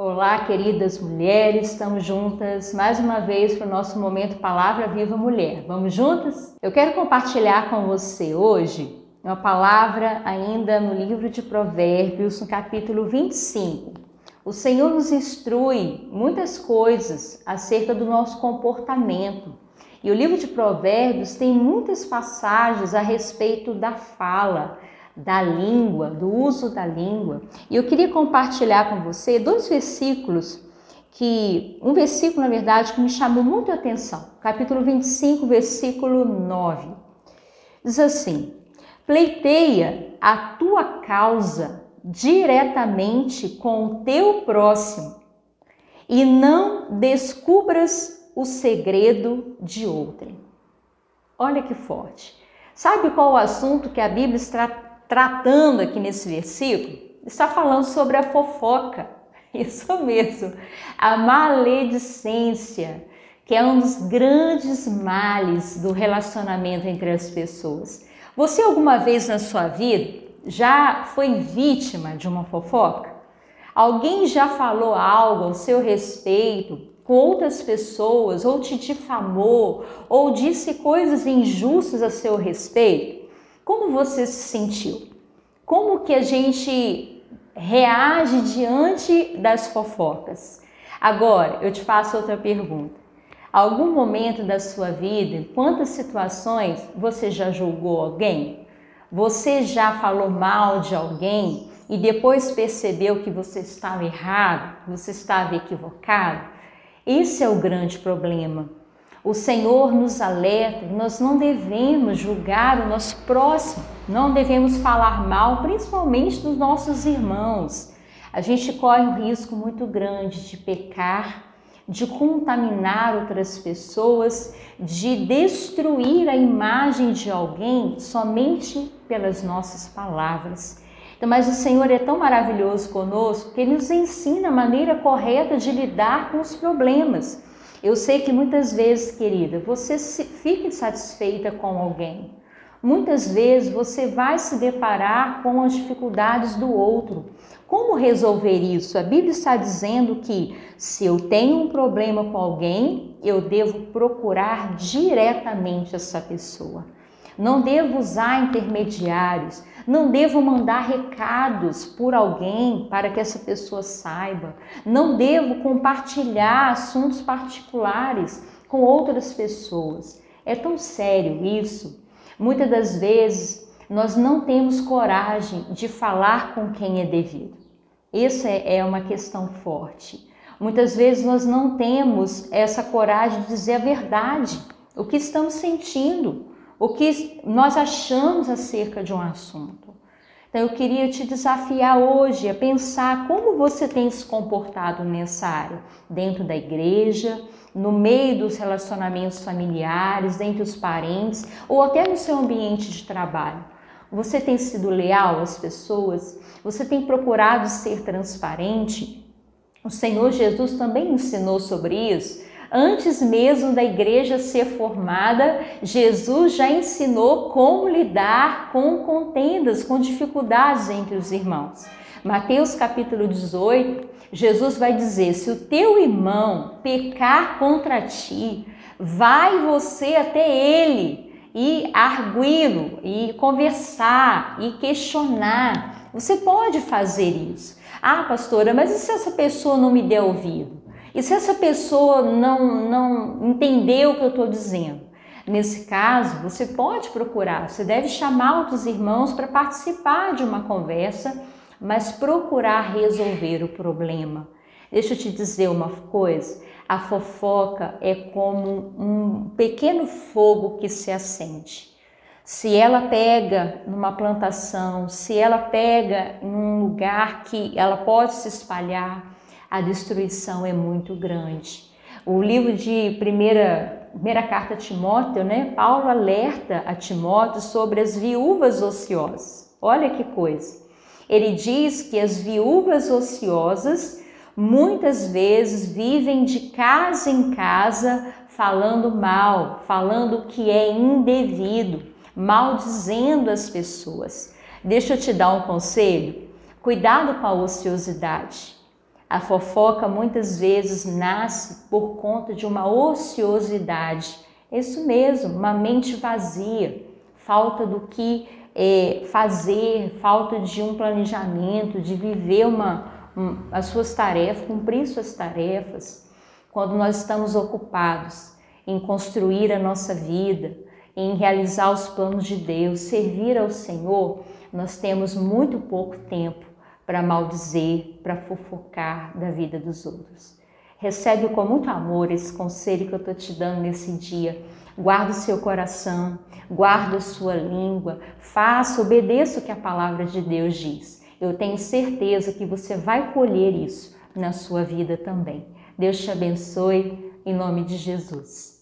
Olá, queridas mulheres, estamos juntas mais uma vez para o nosso momento Palavra Viva Mulher. Vamos juntas? Eu quero compartilhar com você hoje uma palavra ainda no livro de Provérbios, no capítulo 25. O Senhor nos instrui muitas coisas acerca do nosso comportamento. E o livro de Provérbios tem muitas passagens a respeito da fala, da língua, do uso da língua. E eu queria compartilhar com você dois versículos que um versículo, na verdade, que me chamou muito a atenção. Capítulo 25, versículo 9. Diz assim: Pleiteia a tua causa diretamente com o teu próximo e não descubras o segredo de outrem. Olha que forte. Sabe qual o assunto que a Bíblia tratando aqui nesse versículo, está falando sobre a fofoca. Isso mesmo, a maledicência, que é um dos grandes males do relacionamento entre as pessoas. Você alguma vez na sua vida já foi vítima de uma fofoca? Alguém já falou algo ao seu respeito com outras pessoas, ou te difamou, ou disse coisas injustas a seu respeito? Como você se sentiu? Como que a gente reage diante das fofocas? Agora, eu te faço outra pergunta. Algum momento da sua vida, em quantas situações você já julgou alguém? Você já falou mal de alguém e depois percebeu que você estava errado, você estava equivocado? Esse é o grande problema. O Senhor nos alerta, nós não devemos julgar o nosso próximo, não devemos falar mal, principalmente dos nossos irmãos. A gente corre um risco muito grande de pecar, de contaminar outras pessoas, de destruir a imagem de alguém somente pelas nossas palavras. Então, mas o Senhor é tão maravilhoso conosco que Ele nos ensina a maneira correta de lidar com os problemas. Eu sei que muitas vezes, querida, você fica insatisfeita com alguém. Muitas vezes você vai se deparar com as dificuldades do outro. Como resolver isso? A Bíblia está dizendo que se eu tenho um problema com alguém, eu devo procurar diretamente essa pessoa. Não devo usar intermediários, não devo mandar recados por alguém para que essa pessoa saiba. Não devo compartilhar assuntos particulares com outras pessoas. É tão sério isso. Muitas das vezes nós não temos coragem de falar com quem é devido. É, é uma questão forte. Muitas vezes nós não temos essa coragem de dizer a verdade, o que estamos sentindo, o que nós achamos acerca de um assunto. Então eu queria te desafiar hoje a pensar como você tem se comportado nessa área, dentro da igreja, no meio dos relacionamentos familiares, entre os parentes ou até no seu ambiente de trabalho. Você tem sido leal às pessoas? Você tem procurado ser transparente? O Senhor Jesus também ensinou sobre isso Antes mesmo da igreja ser formada, Jesus já ensinou como lidar com contendas, com dificuldades entre os irmãos. Mateus capítulo 18, Jesus vai dizer: Se o teu irmão pecar contra ti, vai você até ele e arguí-lo, e conversar, e questionar. Você pode fazer isso. Ah, pastora, mas e se essa pessoa não me der ouvido? E se essa pessoa não, não entendeu o que eu estou dizendo? Nesse caso, você pode procurar, você deve chamar outros irmãos para participar de uma conversa, mas procurar resolver o problema. Deixa eu te dizer uma coisa: a fofoca é como um pequeno fogo que se acende. Se ela pega numa plantação, se ela pega em um lugar que ela pode se espalhar, a destruição é muito grande. O livro de primeira, primeira carta a Timóteo, né? Paulo alerta a Timóteo sobre as viúvas ociosas. Olha que coisa. Ele diz que as viúvas ociosas muitas vezes vivem de casa em casa falando mal, falando que é indevido, maldizendo as pessoas. Deixa eu te dar um conselho. Cuidado com a ociosidade. A fofoca muitas vezes nasce por conta de uma ociosidade. Isso mesmo, uma mente vazia, falta do que é, fazer, falta de um planejamento, de viver uma, um, as suas tarefas, cumprir suas tarefas. Quando nós estamos ocupados em construir a nossa vida, em realizar os planos de Deus, servir ao Senhor, nós temos muito pouco tempo para maldizer, para fofocar da vida dos outros. Recebe com muito amor esse conselho que eu estou te dando nesse dia. Guarda o seu coração, guarda a sua língua, faça, obedeça o que a palavra de Deus diz. Eu tenho certeza que você vai colher isso na sua vida também. Deus te abençoe, em nome de Jesus.